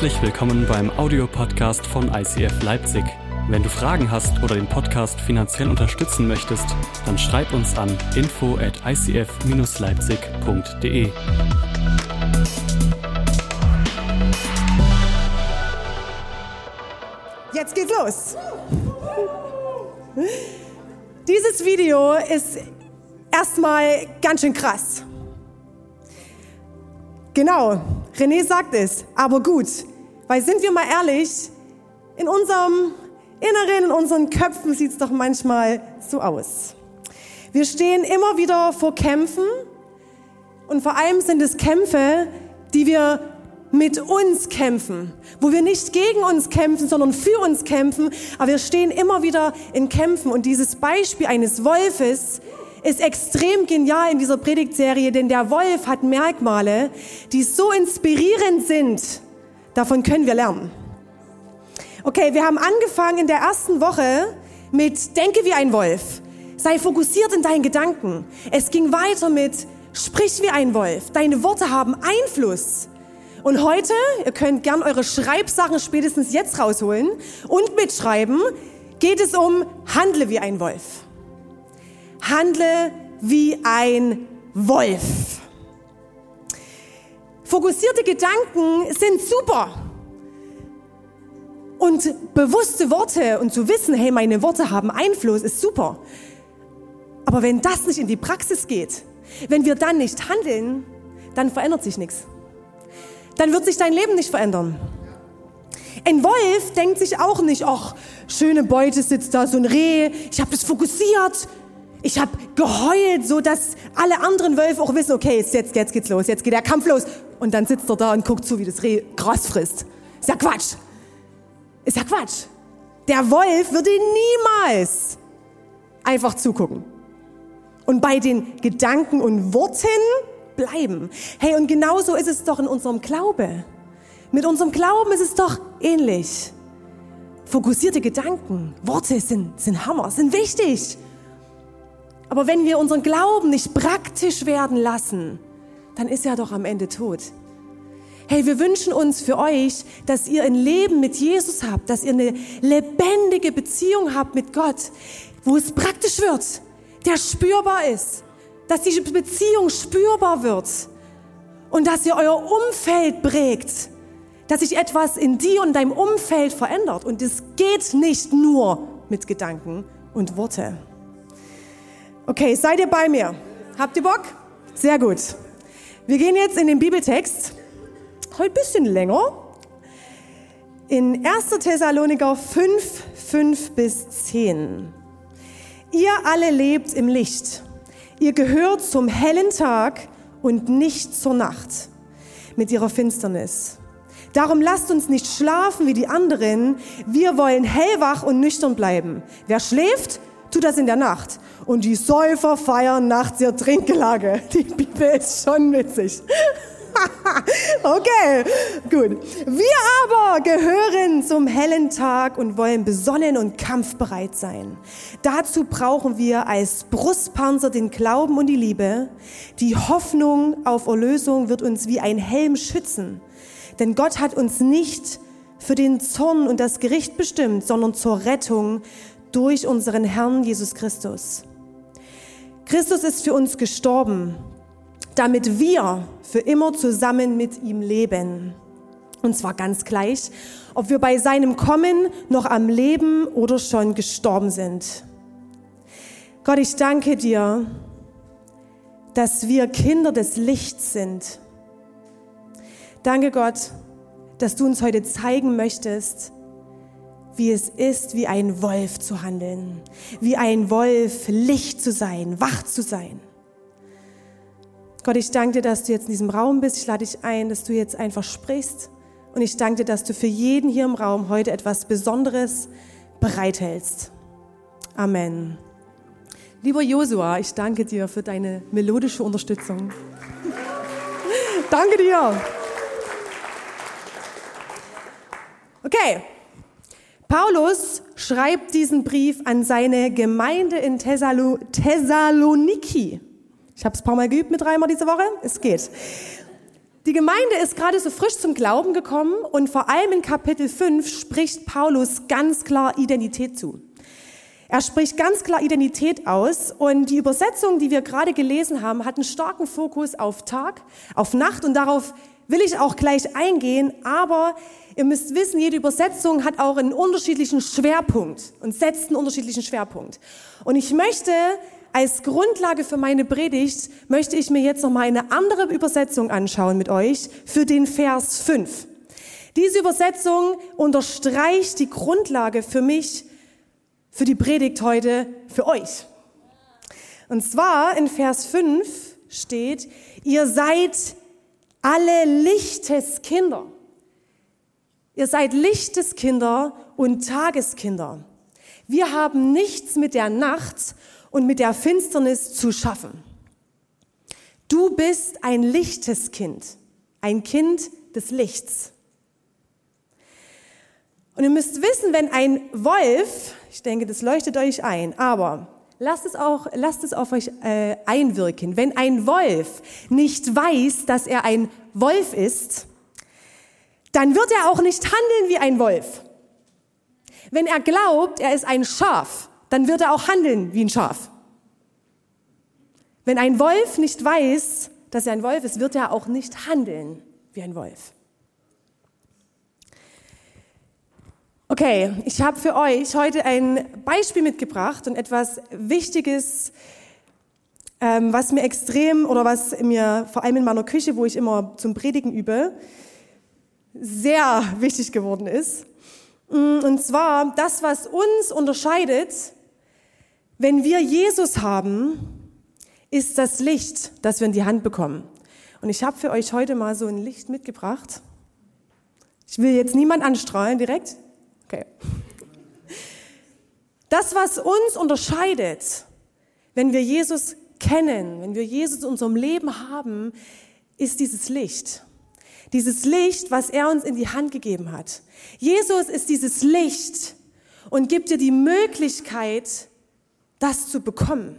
Herzlich willkommen beim Audiopodcast von ICF Leipzig. Wenn du Fragen hast oder den Podcast finanziell unterstützen möchtest, dann schreib uns an info at icf-leipzig.de. Jetzt geht's los. Dieses Video ist erstmal ganz schön krass. Genau, René sagt es, aber gut. Weil sind wir mal ehrlich, in unserem Inneren, in unseren Köpfen sieht es doch manchmal so aus. Wir stehen immer wieder vor Kämpfen und vor allem sind es Kämpfe, die wir mit uns kämpfen, wo wir nicht gegen uns kämpfen, sondern für uns kämpfen, aber wir stehen immer wieder in Kämpfen und dieses Beispiel eines Wolfes ist extrem genial in dieser Predigtserie, denn der Wolf hat Merkmale, die so inspirierend sind. Davon können wir lernen. Okay, wir haben angefangen in der ersten Woche mit Denke wie ein Wolf. Sei fokussiert in deinen Gedanken. Es ging weiter mit Sprich wie ein Wolf. Deine Worte haben Einfluss. Und heute, ihr könnt gern eure Schreibsachen spätestens jetzt rausholen und mitschreiben, geht es um Handle wie ein Wolf. Handle wie ein Wolf. Fokussierte Gedanken sind super. Und bewusste Worte und zu wissen, hey, meine Worte haben Einfluss, ist super. Aber wenn das nicht in die Praxis geht, wenn wir dann nicht handeln, dann verändert sich nichts. Dann wird sich dein Leben nicht verändern. Ein Wolf denkt sich auch nicht, ach, schöne Beute sitzt da, so ein Reh, ich habe das fokussiert, ich habe geheult, so dass alle anderen Wölfe auch wissen, okay, jetzt, jetzt, geht's los, jetzt geht der Kampf los. Und dann sitzt er da und guckt zu, wie das Reh Gras frisst. Ist ja Quatsch. Ist ja Quatsch. Der Wolf würde niemals einfach zugucken. Und bei den Gedanken und Worten bleiben. Hey, und genauso ist es doch in unserem Glaube. Mit unserem Glauben ist es doch ähnlich. Fokussierte Gedanken, Worte sind, sind Hammer, sind wichtig. Aber wenn wir unseren Glauben nicht praktisch werden lassen, dann ist er doch am Ende tot. Hey, wir wünschen uns für euch, dass ihr ein Leben mit Jesus habt, dass ihr eine lebendige Beziehung habt mit Gott, wo es praktisch wird, der spürbar ist, dass diese Beziehung spürbar wird und dass ihr euer Umfeld prägt, dass sich etwas in dir und deinem Umfeld verändert. Und es geht nicht nur mit Gedanken und Worte. Okay, seid ihr bei mir? Habt ihr Bock? Sehr gut. Wir gehen jetzt in den Bibeltext. Heute ein bisschen länger. In 1. Thessaloniker 5, 5 bis 10. Ihr alle lebt im Licht. Ihr gehört zum hellen Tag und nicht zur Nacht mit ihrer Finsternis. Darum lasst uns nicht schlafen wie die anderen. Wir wollen hellwach und nüchtern bleiben. Wer schläft, tut das in der Nacht. Und die Säufer feiern nachts ihr Trinkgelage. Die Bibel ist schon witzig. okay, gut. Wir aber gehören zum hellen Tag und wollen besonnen und kampfbereit sein. Dazu brauchen wir als Brustpanzer den Glauben und die Liebe. Die Hoffnung auf Erlösung wird uns wie ein Helm schützen. Denn Gott hat uns nicht für den Zorn und das Gericht bestimmt, sondern zur Rettung durch unseren Herrn Jesus Christus. Christus ist für uns gestorben, damit wir für immer zusammen mit ihm leben. Und zwar ganz gleich, ob wir bei seinem Kommen noch am Leben oder schon gestorben sind. Gott, ich danke dir, dass wir Kinder des Lichts sind. Danke Gott, dass du uns heute zeigen möchtest, wie es ist, wie ein Wolf zu handeln, wie ein Wolf Licht zu sein, wach zu sein. Gott, ich danke dir, dass du jetzt in diesem Raum bist. Ich lade dich ein, dass du jetzt einfach sprichst. Und ich danke dir, dass du für jeden hier im Raum heute etwas Besonderes bereithältst. Amen. Lieber Josua, ich danke dir für deine melodische Unterstützung. danke dir. Okay, Paulus schreibt diesen Brief an seine Gemeinde in Thessalo Thessaloniki. Ich habe es ein paar Mal geübt mit dreimal diese Woche. Es geht. Die Gemeinde ist gerade so frisch zum Glauben gekommen und vor allem in Kapitel 5 spricht Paulus ganz klar Identität zu. Er spricht ganz klar Identität aus und die Übersetzung, die wir gerade gelesen haben, hat einen starken Fokus auf Tag, auf Nacht und darauf will ich auch gleich eingehen, aber ihr müsst wissen, jede Übersetzung hat auch einen unterschiedlichen Schwerpunkt und setzt einen unterschiedlichen Schwerpunkt. Und ich möchte als Grundlage für meine Predigt möchte ich mir jetzt noch mal eine andere Übersetzung anschauen mit euch für den Vers 5. Diese Übersetzung unterstreicht die Grundlage für mich, für die Predigt heute, für euch. Und zwar in Vers 5 steht, ihr seid alle Lichteskinder. Ihr seid Lichteskinder und Tageskinder. Wir haben nichts mit der Nacht und mit der Finsternis zu schaffen. Du bist ein lichtes Kind, ein Kind des Lichts. Und ihr müsst wissen, wenn ein Wolf, ich denke, das leuchtet euch ein, aber lasst es auch, lasst es auf euch äh, einwirken. Wenn ein Wolf nicht weiß, dass er ein Wolf ist, dann wird er auch nicht handeln wie ein Wolf. Wenn er glaubt, er ist ein Schaf, dann wird er auch handeln wie ein Schaf. Wenn ein Wolf nicht weiß, dass er ein Wolf ist, wird er auch nicht handeln wie ein Wolf. Okay, ich habe für euch heute ein Beispiel mitgebracht und etwas Wichtiges, ähm, was mir extrem oder was mir vor allem in meiner Küche, wo ich immer zum Predigen übe, sehr wichtig geworden ist. Mm, und zwar das, was uns unterscheidet wenn wir Jesus haben, ist das Licht, das wir in die Hand bekommen. Und ich habe für euch heute mal so ein Licht mitgebracht. Ich will jetzt niemand anstrahlen direkt. Okay. Das, was uns unterscheidet, wenn wir Jesus kennen, wenn wir Jesus in unserem Leben haben, ist dieses Licht. Dieses Licht, was er uns in die Hand gegeben hat. Jesus ist dieses Licht und gibt dir die Möglichkeit, das zu bekommen.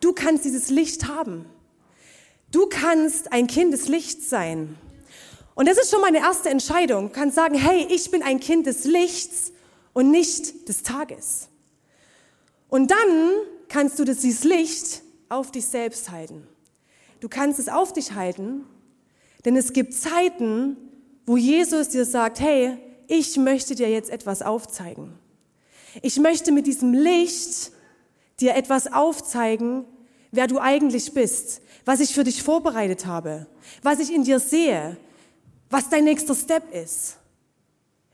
Du kannst dieses Licht haben. Du kannst ein Kind des Lichts sein. Und das ist schon meine erste Entscheidung. Du kannst sagen, hey, ich bin ein Kind des Lichts und nicht des Tages. Und dann kannst du dieses Licht auf dich selbst halten. Du kannst es auf dich halten, denn es gibt Zeiten, wo Jesus dir sagt, hey, ich möchte dir jetzt etwas aufzeigen. Ich möchte mit diesem Licht dir etwas aufzeigen, wer du eigentlich bist, was ich für dich vorbereitet habe, was ich in dir sehe, was dein nächster Step ist.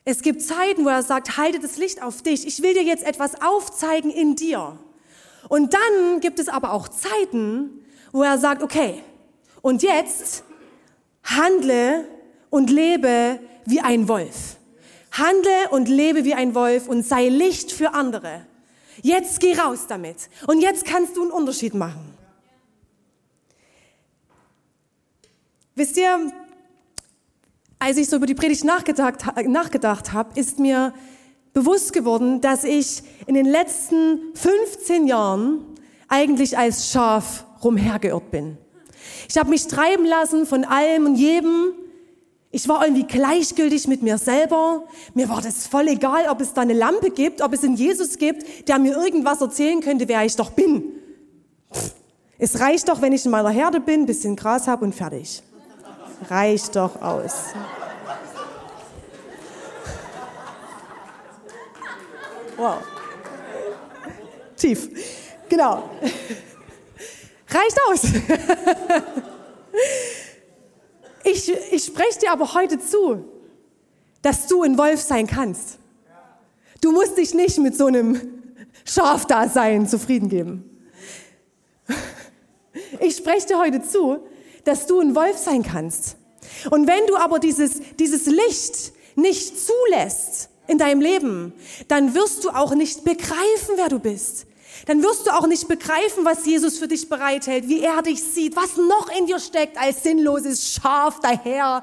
Es gibt Zeiten, wo er sagt, halte das Licht auf dich. Ich will dir jetzt etwas aufzeigen in dir. Und dann gibt es aber auch Zeiten, wo er sagt, okay, und jetzt handle und lebe wie ein Wolf. Handle und lebe wie ein Wolf und sei Licht für andere. Jetzt geh raus damit. Und jetzt kannst du einen Unterschied machen. Wisst ihr, als ich so über die Predigt nachgedacht, nachgedacht habe, ist mir bewusst geworden, dass ich in den letzten 15 Jahren eigentlich als Schaf rumhergeirrt bin. Ich habe mich treiben lassen von allem und jedem ich war irgendwie gleichgültig mit mir selber. Mir war das voll egal, ob es da eine Lampe gibt, ob es einen Jesus gibt, der mir irgendwas erzählen könnte, wer ich doch bin. Es reicht doch, wenn ich in meiner Herde bin, bisschen Gras habe und fertig. Reicht doch aus. Wow. Tief. Genau. Reicht aus. Ich, ich spreche dir aber heute zu, dass du ein Wolf sein kannst. Du musst dich nicht mit so einem Schafdasein zufrieden geben. Ich spreche dir heute zu, dass du ein Wolf sein kannst. Und wenn du aber dieses, dieses Licht nicht zulässt in deinem Leben, dann wirst du auch nicht begreifen, wer du bist dann wirst du auch nicht begreifen, was Jesus für dich bereithält, wie er dich sieht, was noch in dir steckt als sinnloses Schaf daher.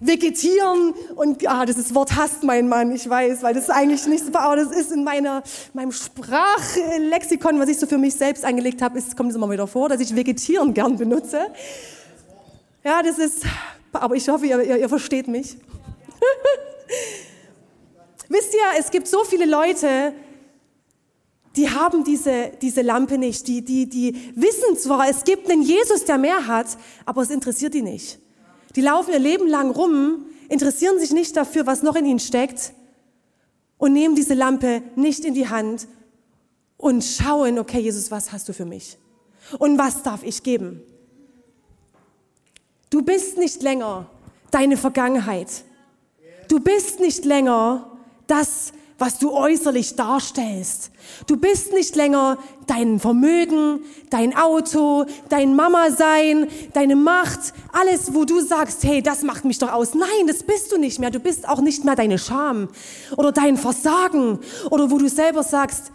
Vegetieren und ah, das ist Wort hasst mein Mann, ich weiß, weil das ist eigentlich nicht so, aber das ist in meiner, meinem Sprachlexikon, was ich so für mich selbst angelegt habe, ist, kommt es immer wieder vor, dass ich Vegetieren gern benutze. Ja, das ist, aber ich hoffe, ihr, ihr, ihr versteht mich. Wisst ihr, es gibt so viele Leute, die haben diese, diese Lampe nicht. Die, die, die wissen zwar, es gibt einen Jesus, der mehr hat, aber es interessiert die nicht. Die laufen ihr Leben lang rum, interessieren sich nicht dafür, was noch in ihnen steckt und nehmen diese Lampe nicht in die Hand und schauen, okay, Jesus, was hast du für mich? Und was darf ich geben? Du bist nicht länger deine Vergangenheit. Du bist nicht länger das, was du äußerlich darstellst. Du bist nicht länger dein Vermögen, dein Auto, dein Mama sein, deine Macht, alles, wo du sagst, hey, das macht mich doch aus. Nein, das bist du nicht mehr. Du bist auch nicht mehr deine Scham oder dein Versagen oder wo du selber sagst,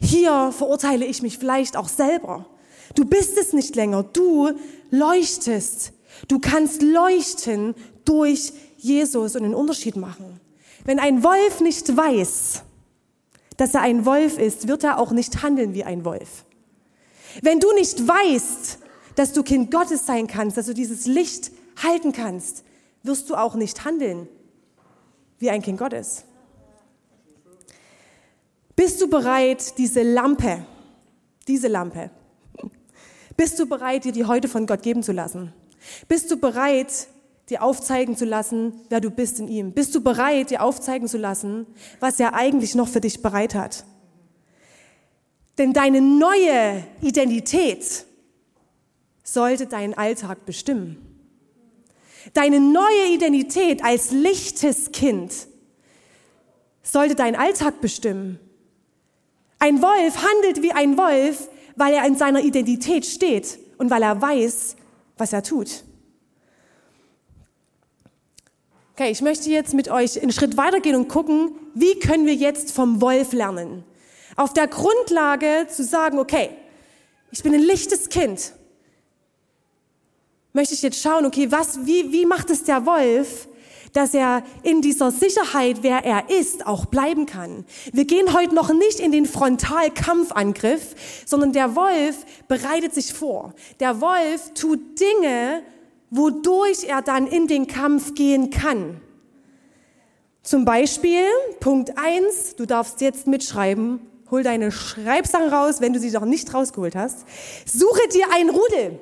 hier verurteile ich mich vielleicht auch selber. Du bist es nicht länger. Du leuchtest. Du kannst leuchten durch Jesus und einen Unterschied machen. Wenn ein Wolf nicht weiß, dass er ein Wolf ist, wird er auch nicht handeln wie ein Wolf. Wenn du nicht weißt, dass du Kind Gottes sein kannst, dass du dieses Licht halten kannst, wirst du auch nicht handeln wie ein Kind Gottes. Bist du bereit, diese Lampe, diese Lampe, bist du bereit, dir die heute von Gott geben zu lassen? Bist du bereit, dir aufzeigen zu lassen, wer du bist in ihm? Bist du bereit, dir aufzeigen zu lassen, was er eigentlich noch für dich bereit hat? Denn deine neue Identität sollte deinen Alltag bestimmen. Deine neue Identität als lichtes Kind sollte deinen Alltag bestimmen. Ein Wolf handelt wie ein Wolf, weil er in seiner Identität steht und weil er weiß, was er tut. Okay, ich möchte jetzt mit euch einen Schritt weitergehen und gucken, wie können wir jetzt vom Wolf lernen? Auf der Grundlage zu sagen, okay, ich bin ein lichtes Kind. Möchte ich jetzt schauen, okay, was, wie, wie macht es der Wolf, dass er in dieser Sicherheit, wer er ist, auch bleiben kann. Wir gehen heute noch nicht in den Frontalkampfangriff, sondern der Wolf bereitet sich vor. Der Wolf tut Dinge, wodurch er dann in den Kampf gehen kann. Zum Beispiel, Punkt eins: du darfst jetzt mitschreiben, hol deine Schreibsachen raus, wenn du sie noch nicht rausgeholt hast. Suche dir ein Rudel,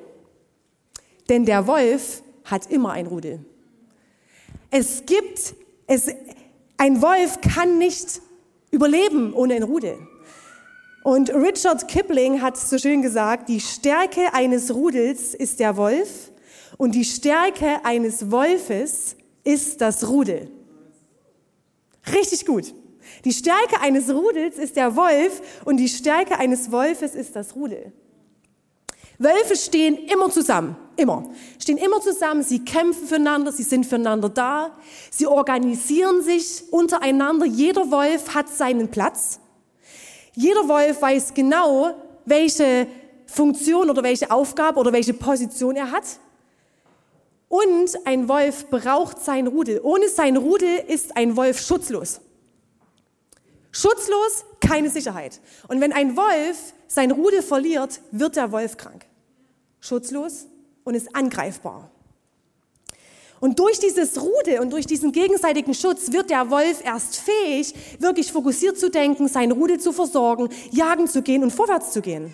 denn der Wolf hat immer ein Rudel. Es gibt, es, ein Wolf kann nicht überleben ohne ein Rudel. Und Richard Kipling hat so schön gesagt, die Stärke eines Rudels ist der Wolf und die Stärke eines Wolfes ist das Rudel. Richtig gut. Die Stärke eines Rudels ist der Wolf und die Stärke eines Wolfes ist das Rudel. Wölfe stehen immer zusammen, immer. Stehen immer zusammen, sie kämpfen füreinander, sie sind füreinander da, sie organisieren sich untereinander. Jeder Wolf hat seinen Platz. Jeder Wolf weiß genau, welche Funktion oder welche Aufgabe oder welche Position er hat. Und ein Wolf braucht sein Rudel. Ohne sein Rudel ist ein Wolf schutzlos. Schutzlos, keine Sicherheit. Und wenn ein Wolf sein Rudel verliert, wird der Wolf krank. Schutzlos und ist angreifbar. Und durch dieses Rudel und durch diesen gegenseitigen Schutz wird der Wolf erst fähig, wirklich fokussiert zu denken, sein Rudel zu versorgen, jagen zu gehen und vorwärts zu gehen.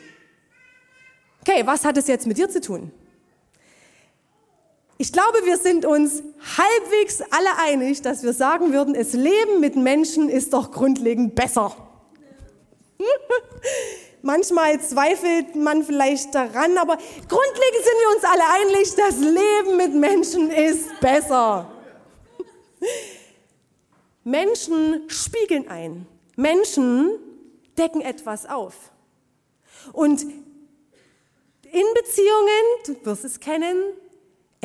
Okay, was hat es jetzt mit dir zu tun? Ich glaube, wir sind uns halbwegs alle einig, dass wir sagen würden, es Leben mit Menschen ist doch grundlegend besser. Manchmal zweifelt man vielleicht daran, aber grundlegend sind wir uns alle einig, das Leben mit Menschen ist besser. Menschen spiegeln ein. Menschen decken etwas auf. Und in Beziehungen, du wirst es kennen,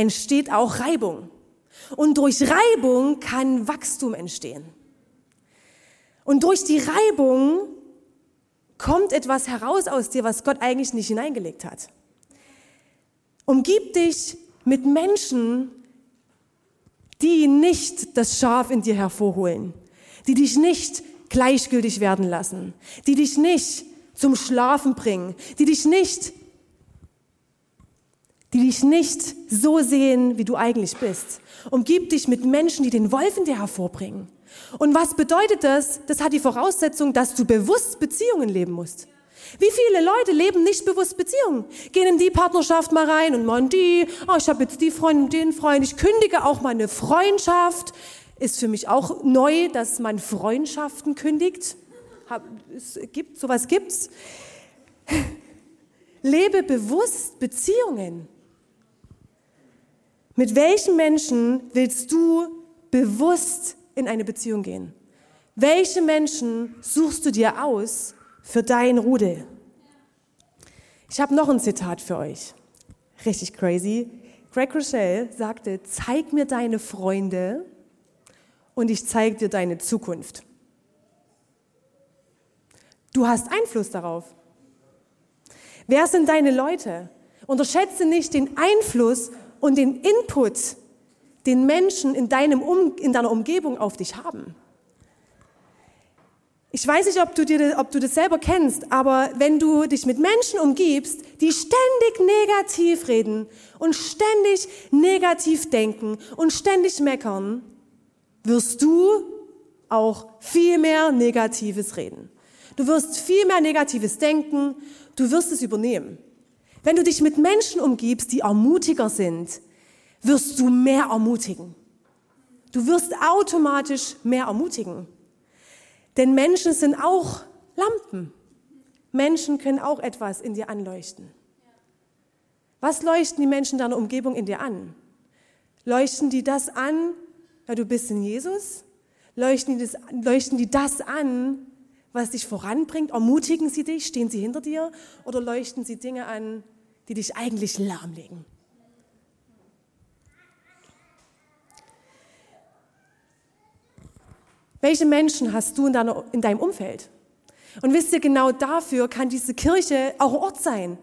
entsteht auch Reibung. Und durch Reibung kann Wachstum entstehen. Und durch die Reibung kommt etwas heraus aus dir, was Gott eigentlich nicht hineingelegt hat. Umgib dich mit Menschen, die nicht das Schaf in dir hervorholen, die dich nicht gleichgültig werden lassen, die dich nicht zum Schlafen bringen, die dich nicht die dich nicht so sehen, wie du eigentlich bist. Umgib dich mit Menschen, die den Wolf in dir hervorbringen. Und was bedeutet das? Das hat die Voraussetzung, dass du bewusst Beziehungen leben musst. Wie viele Leute leben nicht bewusst Beziehungen? Gehen in die Partnerschaft mal rein und mal die, oh, ich habe jetzt die Freundin, den Freund, ich kündige auch mal eine Freundschaft. Ist für mich auch neu, dass man Freundschaften kündigt. Es gibt, sowas gibt's. Lebe bewusst Beziehungen. Mit welchen Menschen willst du bewusst in eine Beziehung gehen? Welche Menschen suchst du dir aus für dein Rudel? Ich habe noch ein Zitat für euch. Richtig crazy. Greg Rochelle sagte, zeig mir deine Freunde und ich zeige dir deine Zukunft. Du hast Einfluss darauf. Wer sind deine Leute? Unterschätze nicht den Einfluss und den Input, den Menschen in, deinem um, in deiner Umgebung auf dich haben. Ich weiß nicht, ob du, dir, ob du das selber kennst, aber wenn du dich mit Menschen umgibst, die ständig negativ reden und ständig negativ denken und ständig meckern, wirst du auch viel mehr Negatives reden. Du wirst viel mehr Negatives denken, du wirst es übernehmen. Wenn du dich mit Menschen umgibst, die ermutiger sind, wirst du mehr ermutigen. Du wirst automatisch mehr ermutigen. Denn Menschen sind auch Lampen. Menschen können auch etwas in dir anleuchten. Was leuchten die Menschen deiner Umgebung in dir an? Leuchten die das an, weil du bist in Jesus? Leuchten die das, leuchten die das an, was dich voranbringt? Ermutigen sie dich? Stehen sie hinter dir? Oder leuchten sie Dinge an, die dich eigentlich lahmlegen? Welche Menschen hast du in, deiner, in deinem Umfeld? Und wisst ihr, genau dafür kann diese Kirche auch Ort sein.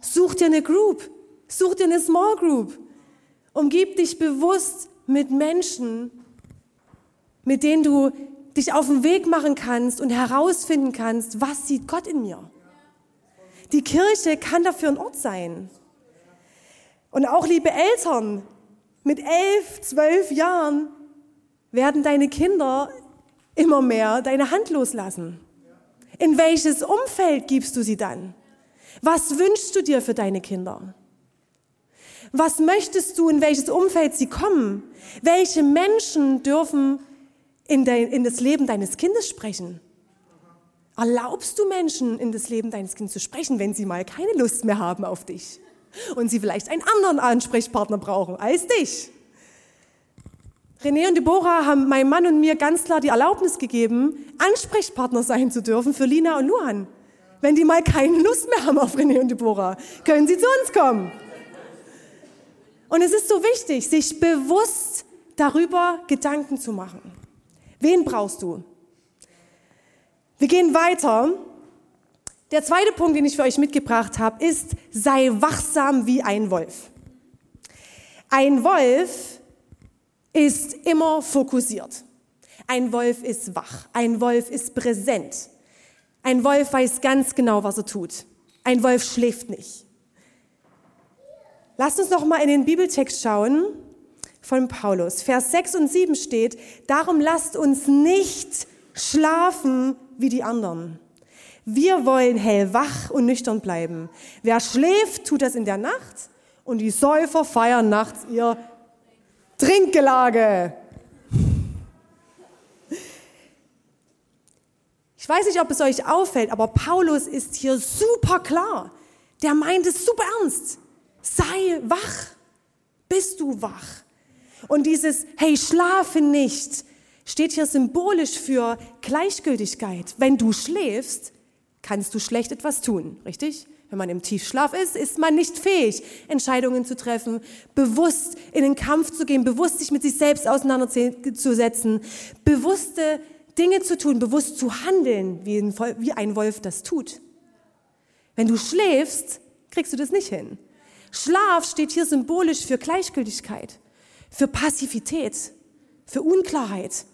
Such dir eine Group, such dir eine Small Group. Umgib dich bewusst mit Menschen, mit denen du dich auf den Weg machen kannst und herausfinden kannst, was sieht Gott in mir. Die Kirche kann dafür ein Ort sein. Und auch liebe Eltern, mit elf, zwölf Jahren werden deine Kinder immer mehr deine Hand loslassen. In welches Umfeld gibst du sie dann? Was wünschst du dir für deine Kinder? Was möchtest du, in welches Umfeld sie kommen? Welche Menschen dürfen in, dein, in das Leben deines Kindes sprechen? Erlaubst du Menschen in das Leben deines Kindes zu sprechen, wenn sie mal keine Lust mehr haben auf dich und sie vielleicht einen anderen Ansprechpartner brauchen als dich? René und Deborah haben meinem Mann und mir ganz klar die Erlaubnis gegeben, Ansprechpartner sein zu dürfen für Lina und Luan. Wenn die mal keine Lust mehr haben auf René und Deborah, können sie zu uns kommen. Und es ist so wichtig, sich bewusst darüber Gedanken zu machen. Wen brauchst du? Wir gehen weiter. Der zweite Punkt, den ich für euch mitgebracht habe, ist, sei wachsam wie ein Wolf. Ein Wolf ist immer fokussiert. Ein Wolf ist wach. Ein Wolf ist präsent. Ein Wolf weiß ganz genau, was er tut. Ein Wolf schläft nicht. Lasst uns noch mal in den Bibeltext schauen von Paulus. Vers 6 und 7 steht, darum lasst uns nicht schlafen wie die anderen. Wir wollen hellwach und nüchtern bleiben. Wer schläft, tut das in der Nacht und die Säufer feiern nachts ihr Trinkgelage. Ich weiß nicht, ob es euch auffällt, aber Paulus ist hier super klar. Der meint es super ernst. Sei wach. Bist du wach? Und dieses, hey, schlafe nicht, steht hier symbolisch für Gleichgültigkeit. Wenn du schläfst, kannst du schlecht etwas tun, richtig? Wenn man im Tiefschlaf ist, ist man nicht fähig, Entscheidungen zu treffen, bewusst in den Kampf zu gehen, bewusst sich mit sich selbst auseinanderzusetzen, bewusste Dinge zu tun, bewusst zu handeln, wie ein Wolf das tut. Wenn du schläfst, kriegst du das nicht hin. Schlaf steht hier symbolisch für Gleichgültigkeit, für Passivität, für Unklarheit.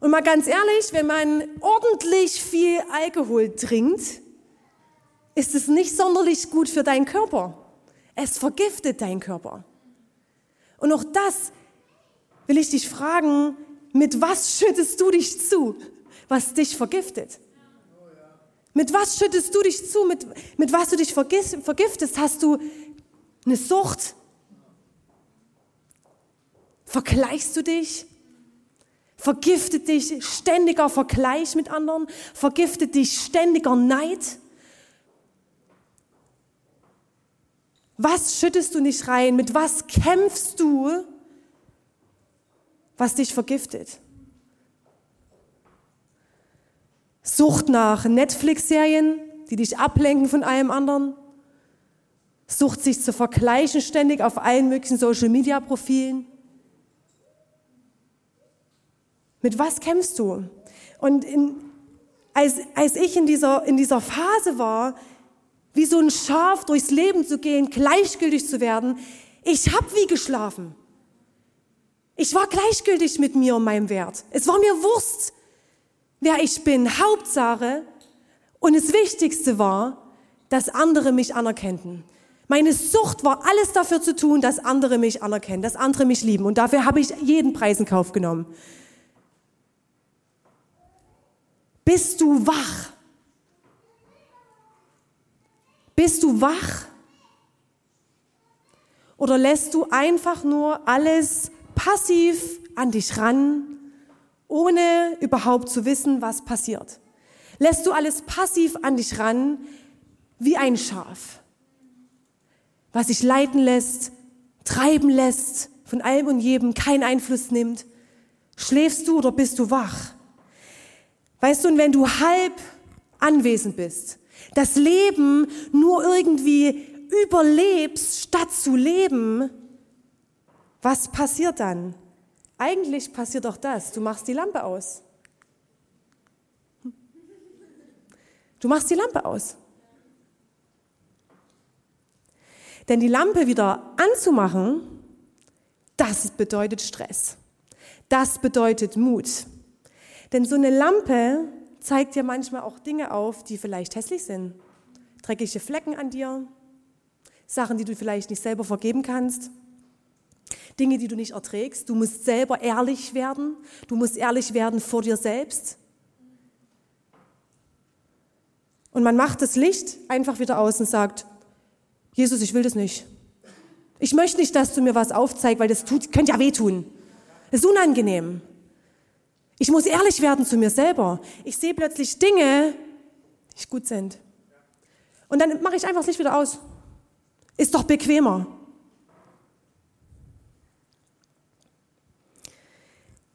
Und mal ganz ehrlich, wenn man ordentlich viel Alkohol trinkt, ist es nicht sonderlich gut für deinen Körper. Es vergiftet deinen Körper. Und auch das will ich dich fragen, mit was schüttest du dich zu, was dich vergiftet? Mit was schüttest du dich zu? Mit, mit was du dich vergiftest? Hast du eine Sucht? Vergleichst du dich? Vergiftet dich ständiger Vergleich mit anderen? Vergiftet dich ständiger Neid? Was schüttest du nicht rein? Mit was kämpfst du, was dich vergiftet? Sucht nach Netflix-Serien, die dich ablenken von allem anderen. Sucht sich zu vergleichen ständig auf allen möglichen Social-Media-Profilen. Mit was kämpfst du? Und in, als, als ich in dieser, in dieser Phase war, wie so ein Schaf durchs Leben zu gehen, gleichgültig zu werden, ich habe wie geschlafen. Ich war gleichgültig mit mir und meinem Wert. Es war mir Wurst, wer ich bin. Hauptsache und das Wichtigste war, dass andere mich anerkennten. Meine Sucht war alles dafür zu tun, dass andere mich anerkennen, dass andere mich lieben. Und dafür habe ich jeden Preis in Kauf genommen. Bist du wach? Bist du wach? Oder lässt du einfach nur alles passiv an dich ran, ohne überhaupt zu wissen, was passiert? Lässt du alles passiv an dich ran, wie ein Schaf, was sich leiten lässt, treiben lässt, von allem und jedem keinen Einfluss nimmt? Schläfst du oder bist du wach? Weißt du, und wenn du halb anwesend bist, das Leben nur irgendwie überlebst, statt zu leben, was passiert dann? Eigentlich passiert doch das. Du machst die Lampe aus. Du machst die Lampe aus. Denn die Lampe wieder anzumachen, das bedeutet Stress. Das bedeutet Mut. Denn so eine Lampe zeigt dir manchmal auch Dinge auf, die vielleicht hässlich sind. Dreckige Flecken an dir, Sachen, die du vielleicht nicht selber vergeben kannst, Dinge, die du nicht erträgst. Du musst selber ehrlich werden. Du musst ehrlich werden vor dir selbst. Und man macht das Licht einfach wieder aus und sagt, Jesus, ich will das nicht. Ich möchte nicht, dass du mir was aufzeigst, weil das tut, könnte ja wehtun. Das ist unangenehm. Ich muss ehrlich werden zu mir selber. Ich sehe plötzlich Dinge, die nicht gut sind. Und dann mache ich einfach das Licht wieder aus. Ist doch bequemer.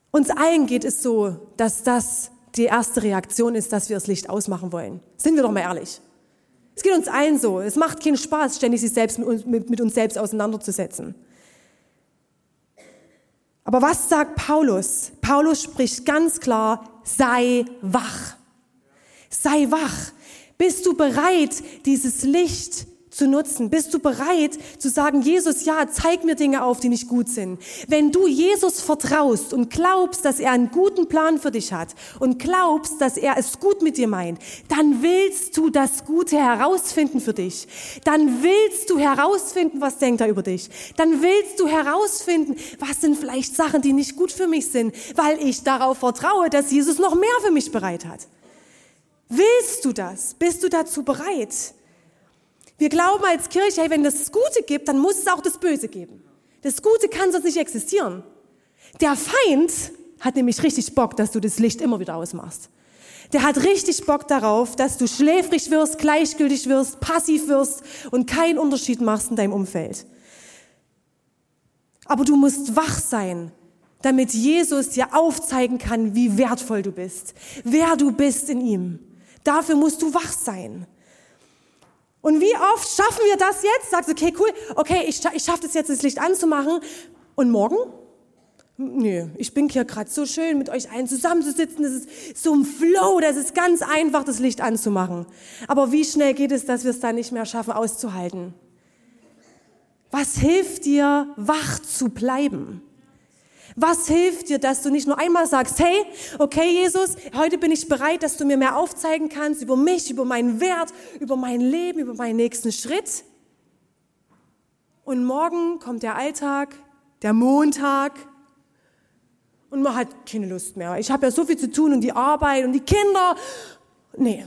Uns allen geht es so, dass das die erste Reaktion ist, dass wir das Licht ausmachen wollen. Sind wir doch mal ehrlich. Es geht uns allen so. Es macht keinen Spaß, ständig sich selbst mit uns, mit, mit uns selbst auseinanderzusetzen. Aber was sagt Paulus? Paulus spricht ganz klar, sei wach. Sei wach. Bist du bereit, dieses Licht zu nutzen? Bist du bereit zu sagen, Jesus, ja, zeig mir Dinge auf, die nicht gut sind? Wenn du Jesus vertraust und glaubst, dass er einen guten Plan für dich hat und glaubst, dass er es gut mit dir meint, dann willst du das Gute herausfinden für dich. Dann willst du herausfinden, was denkt er über dich. Dann willst du herausfinden, was sind vielleicht Sachen, die nicht gut für mich sind, weil ich darauf vertraue, dass Jesus noch mehr für mich bereit hat. Willst du das? Bist du dazu bereit? Wir glauben als Kirche, hey, wenn das Gute gibt, dann muss es auch das Böse geben. Das Gute kann sonst nicht existieren. Der Feind hat nämlich richtig Bock, dass du das Licht immer wieder ausmachst. Der hat richtig Bock darauf, dass du schläfrig wirst, gleichgültig wirst, passiv wirst und keinen Unterschied machst in deinem Umfeld. Aber du musst wach sein, damit Jesus dir aufzeigen kann, wie wertvoll du bist, wer du bist in ihm. Dafür musst du wach sein. Und wie oft schaffen wir das jetzt? Sagst, okay, cool, okay, ich, ich schaffe das jetzt, das Licht anzumachen. Und morgen? Nö, ich bin hier gerade so schön, mit euch allen zusammenzusitzen. Das ist so ein Flow, das ist ganz einfach, das Licht anzumachen. Aber wie schnell geht es, dass wir es dann nicht mehr schaffen, auszuhalten? Was hilft dir, wach zu bleiben? Was hilft dir, dass du nicht nur einmal sagst, hey, okay Jesus, heute bin ich bereit, dass du mir mehr aufzeigen kannst über mich, über meinen Wert, über mein Leben, über meinen nächsten Schritt? Und morgen kommt der Alltag, der Montag. Und man hat keine Lust mehr. Ich habe ja so viel zu tun und die Arbeit und die Kinder. Nee,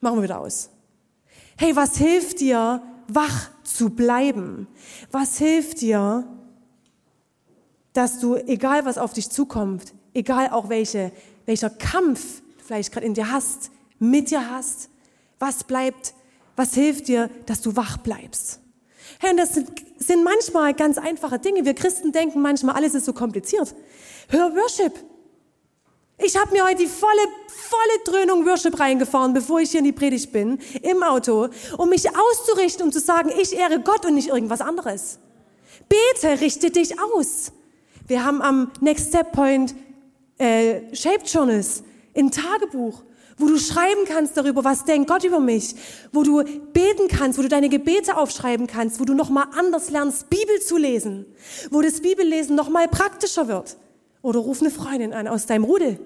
machen wir wieder aus. Hey, was hilft dir, wach zu bleiben? Was hilft dir, dass du, egal was auf dich zukommt, egal auch welche, welcher Kampf du vielleicht gerade in dir hast, mit dir hast, was bleibt, was hilft dir, dass du wach bleibst? Hey, und das sind, sind manchmal ganz einfache Dinge. Wir Christen denken manchmal, alles ist so kompliziert. Hör Worship. Ich habe mir heute die volle, volle Dröhnung Worship reingefahren, bevor ich hier in die Predigt bin, im Auto, um mich auszurichten, um zu sagen, ich ehre Gott und nicht irgendwas anderes. Bete, richte dich aus. Wir haben am Next Step Point äh, Shape Journals, ein Tagebuch, wo du schreiben kannst darüber, was denkt Gott über mich, wo du beten kannst, wo du deine Gebete aufschreiben kannst, wo du nochmal anders lernst, Bibel zu lesen, wo das Bibellesen nochmal praktischer wird. Oder ruf eine Freundin an aus deinem Rudel,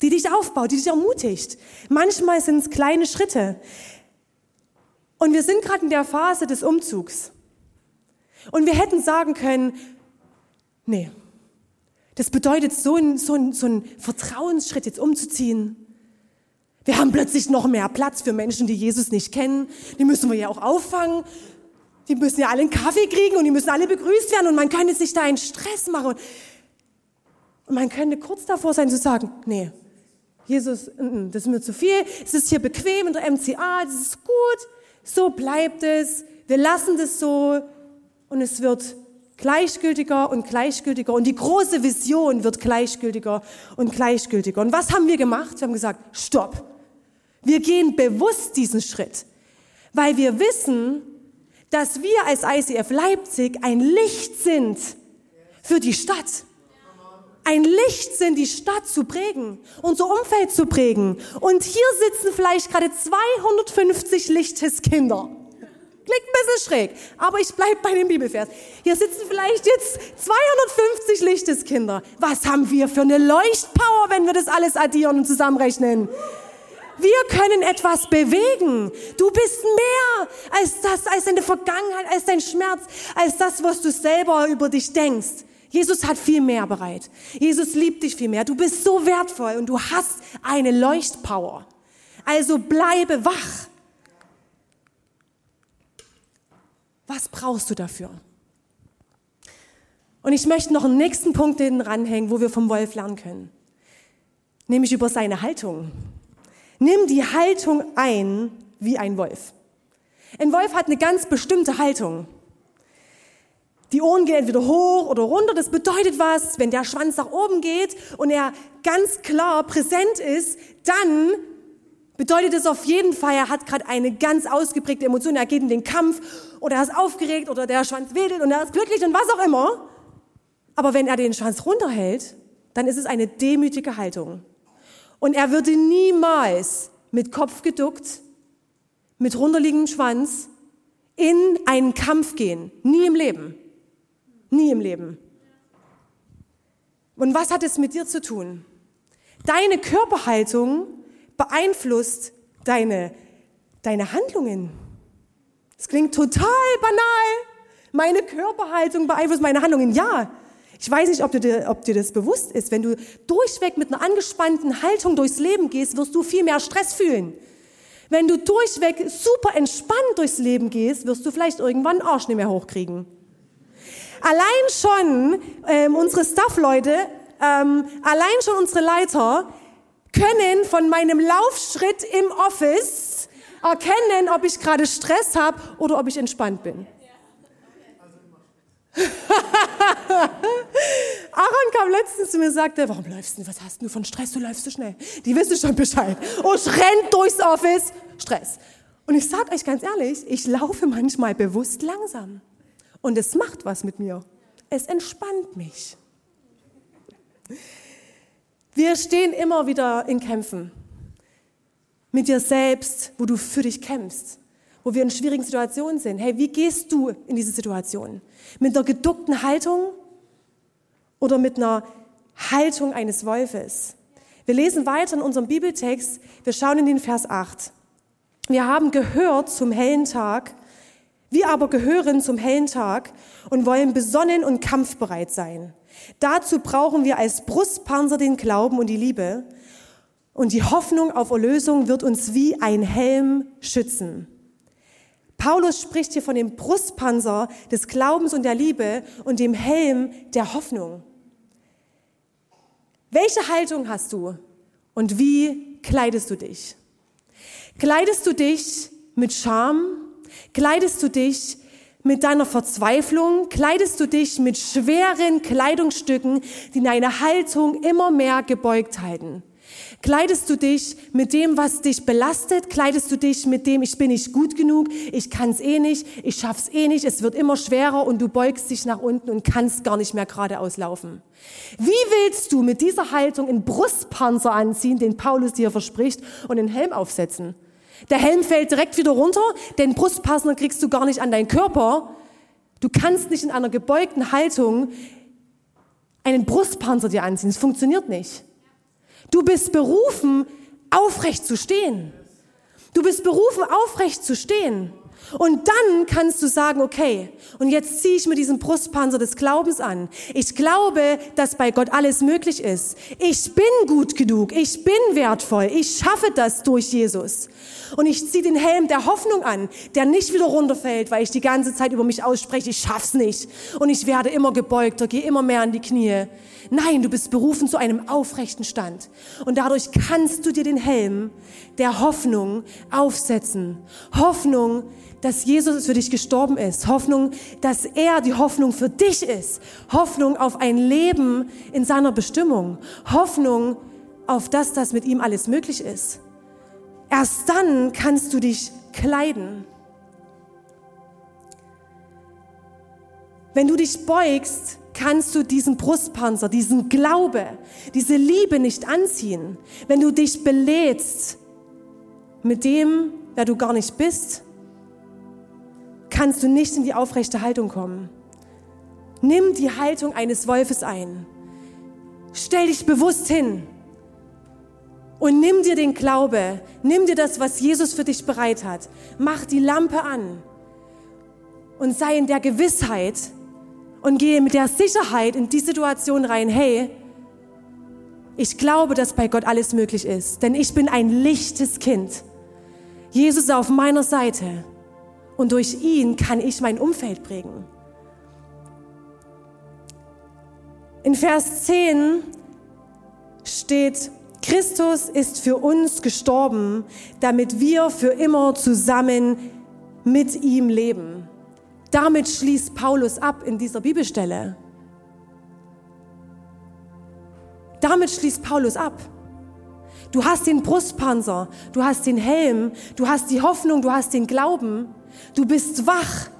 die dich aufbaut, die dich ermutigt. Manchmal sind es kleine Schritte. Und wir sind gerade in der Phase des Umzugs. Und wir hätten sagen können, nee, das bedeutet so ein, so ein, so ein Vertrauensschritt, jetzt umzuziehen. Wir haben plötzlich noch mehr Platz für Menschen, die Jesus nicht kennen. Die müssen wir ja auch auffangen. Die müssen ja alle einen Kaffee kriegen und die müssen alle begrüßt werden und man könnte sich da einen Stress machen. Und man könnte kurz davor sein zu sagen, nee, Jesus, das ist mir zu viel, es ist hier bequem in der MCA, das ist gut, so bleibt es, wir lassen das so und es wird gleichgültiger und gleichgültiger und die große Vision wird gleichgültiger und gleichgültiger. Und was haben wir gemacht? Wir haben gesagt, stopp. Wir gehen bewusst diesen Schritt, weil wir wissen, dass wir als ICF Leipzig ein Licht sind für die Stadt. Ein Licht sind, die Stadt zu prägen, unser Umfeld zu prägen. Und hier sitzen vielleicht gerade 250 Lichteskinder. Klingt ein bisschen schräg, aber ich bleibe bei dem Bibelvers. Hier sitzen vielleicht jetzt 250 Lichteskinder. Was haben wir für eine Leuchtpower, wenn wir das alles addieren und zusammenrechnen? Wir können etwas bewegen. Du bist mehr als das, als deine Vergangenheit, als dein Schmerz, als das, was du selber über dich denkst. Jesus hat viel mehr bereit. Jesus liebt dich viel mehr. Du bist so wertvoll und du hast eine Leuchtpower. Also bleibe wach. Was brauchst du dafür? Und ich möchte noch einen nächsten Punkt hinten ranhängen, wo wir vom Wolf lernen können. Nämlich über seine Haltung. Nimm die Haltung ein wie ein Wolf. Ein Wolf hat eine ganz bestimmte Haltung. Die Ohren gehen entweder hoch oder runter. Das bedeutet was, wenn der Schwanz nach oben geht und er ganz klar präsent ist, dann bedeutet es auf jeden Fall, er hat gerade eine ganz ausgeprägte Emotion. Er geht in den Kampf oder er ist aufgeregt oder der Schwanz wedelt und er ist glücklich und was auch immer. Aber wenn er den Schwanz runterhält, dann ist es eine demütige Haltung. Und er würde niemals mit Kopf geduckt, mit runterliegendem Schwanz in einen Kampf gehen. Nie im Leben. Nie im Leben. Und was hat es mit dir zu tun? Deine Körperhaltung beeinflusst deine, deine Handlungen. Das klingt total banal. Meine Körperhaltung beeinflusst meine Handlungen. Ja, ich weiß nicht, ob dir, ob dir das bewusst ist. Wenn du durchweg mit einer angespannten Haltung durchs Leben gehst, wirst du viel mehr Stress fühlen. Wenn du durchweg super entspannt durchs Leben gehst, wirst du vielleicht irgendwann einen Arsch nicht mehr hochkriegen. Allein schon ähm, unsere Staff-Leute, ähm, allein schon unsere Leiter können von meinem Laufschritt im Office erkennen, ob ich gerade Stress habe oder ob ich entspannt bin. Aaron kam letztens zu mir und sagte, warum läufst du? Was hast du von Stress? Du läufst so schnell. Die wissen schon Bescheid. Und ich rennt durchs Office. Stress. Und ich sage euch ganz ehrlich, ich laufe manchmal bewusst langsam. Und es macht was mit mir. Es entspannt mich. Wir stehen immer wieder in Kämpfen. Mit dir selbst, wo du für dich kämpfst wo wir in schwierigen Situationen sind. Hey, wie gehst du in diese Situation? Mit einer geduckten Haltung oder mit einer Haltung eines Wolfes? Wir lesen weiter in unserem Bibeltext. Wir schauen in den Vers 8. Wir haben gehört zum hellen Tag, Wir aber gehören zum hellen Tag und wollen besonnen und kampfbereit sein. Dazu brauchen wir als Brustpanzer den Glauben und die Liebe. Und die Hoffnung auf Erlösung wird uns wie ein Helm schützen. Paulus spricht hier von dem Brustpanzer des Glaubens und der Liebe und dem Helm der Hoffnung. Welche Haltung hast du und wie kleidest du dich? Kleidest du dich mit Scham? Kleidest du dich mit deiner Verzweiflung? Kleidest du dich mit schweren Kleidungsstücken, die deine Haltung immer mehr gebeugt halten? Kleidest du dich mit dem, was dich belastet? Kleidest du dich mit dem, ich bin nicht gut genug, ich kann es eh nicht, ich schaff's eh nicht, es wird immer schwerer und du beugst dich nach unten und kannst gar nicht mehr geradeaus laufen? Wie willst du mit dieser Haltung einen Brustpanzer anziehen, den Paulus dir verspricht, und einen Helm aufsetzen? Der Helm fällt direkt wieder runter, den Brustpanzer kriegst du gar nicht an deinen Körper. Du kannst nicht in einer gebeugten Haltung einen Brustpanzer dir anziehen. Es funktioniert nicht. Du bist berufen, aufrecht zu stehen. Du bist berufen, aufrecht zu stehen. Und dann kannst du sagen, okay, und jetzt ziehe ich mir diesen Brustpanzer des Glaubens an. Ich glaube, dass bei Gott alles möglich ist. Ich bin gut genug. Ich bin wertvoll. Ich schaffe das durch Jesus. Und ich ziehe den Helm der Hoffnung an, der nicht wieder runterfällt, weil ich die ganze Zeit über mich ausspreche, ich schaff's nicht. Und ich werde immer gebeugter, gehe immer mehr an die Knie. Nein, du bist berufen zu einem aufrechten Stand. Und dadurch kannst du dir den Helm der Hoffnung aufsetzen. Hoffnung, dass Jesus für dich gestorben ist. Hoffnung, dass er die Hoffnung für dich ist. Hoffnung auf ein Leben in seiner Bestimmung. Hoffnung auf das, dass mit ihm alles möglich ist. Erst dann kannst du dich kleiden. Wenn du dich beugst, kannst du diesen Brustpanzer, diesen Glaube, diese Liebe nicht anziehen. Wenn du dich belädst mit dem, wer du gar nicht bist, kannst du nicht in die aufrechte Haltung kommen. Nimm die Haltung eines Wolfes ein. Stell dich bewusst hin und nimm dir den Glaube, nimm dir das, was Jesus für dich bereit hat. Mach die Lampe an und sei in der Gewissheit und gehe mit der Sicherheit in die Situation rein, hey, ich glaube, dass bei Gott alles möglich ist, denn ich bin ein lichtes Kind. Jesus ist auf meiner Seite und durch ihn kann ich mein Umfeld prägen. In Vers 10 steht, Christus ist für uns gestorben, damit wir für immer zusammen mit ihm leben. Damit schließt Paulus ab in dieser Bibelstelle. Damit schließt Paulus ab. Du hast den Brustpanzer, du hast den Helm, du hast die Hoffnung, du hast den Glauben, du bist wach.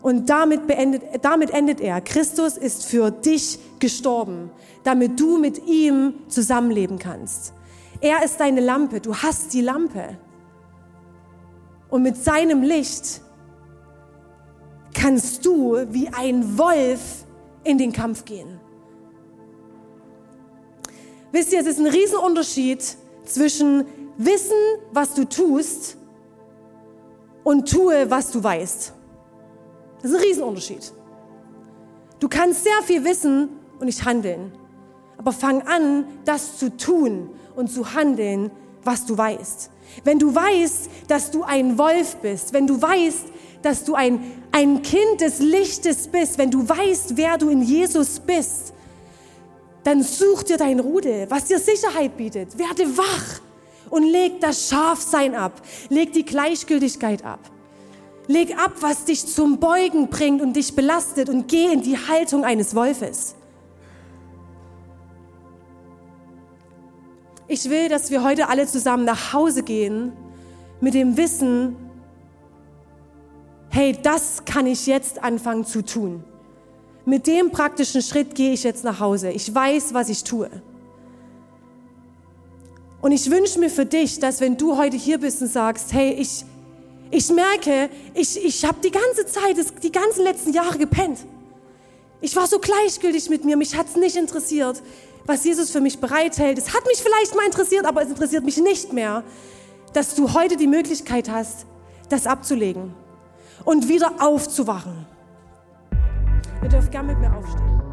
Und damit, beendet, damit endet er. Christus ist für dich gestorben, damit du mit ihm zusammenleben kannst. Er ist deine Lampe, du hast die Lampe. Und mit seinem Licht kannst du wie ein Wolf in den Kampf gehen. Wisst ihr, es ist ein Riesenunterschied zwischen wissen, was du tust und tue, was du weißt. Das ist ein Riesenunterschied. Du kannst sehr viel wissen und nicht handeln. Aber fang an, das zu tun und zu handeln, was du weißt. Wenn du weißt, dass du ein Wolf bist, wenn du weißt, dass du ein, ein Kind des Lichtes bist, wenn du weißt, wer du in Jesus bist, dann such dir dein Rudel, was dir Sicherheit bietet. Werde wach und leg das Schafsein ab. Leg die Gleichgültigkeit ab. Leg ab, was dich zum Beugen bringt und dich belastet und geh in die Haltung eines Wolfes. Ich will, dass wir heute alle zusammen nach Hause gehen mit dem Wissen, hey, das kann ich jetzt anfangen zu tun. Mit dem praktischen Schritt gehe ich jetzt nach Hause. Ich weiß, was ich tue. Und ich wünsche mir für dich, dass wenn du heute hier bist und sagst, hey, ich, ich merke, ich, ich habe die ganze Zeit, die ganzen letzten Jahre gepennt. Ich war so gleichgültig mit mir, mich hat es nicht interessiert, was Jesus für mich bereithält. Es hat mich vielleicht mal interessiert, aber es interessiert mich nicht mehr, dass du heute die Möglichkeit hast, das abzulegen und wieder aufzuwachen. Ihr dürft gerne mit mir aufstehen.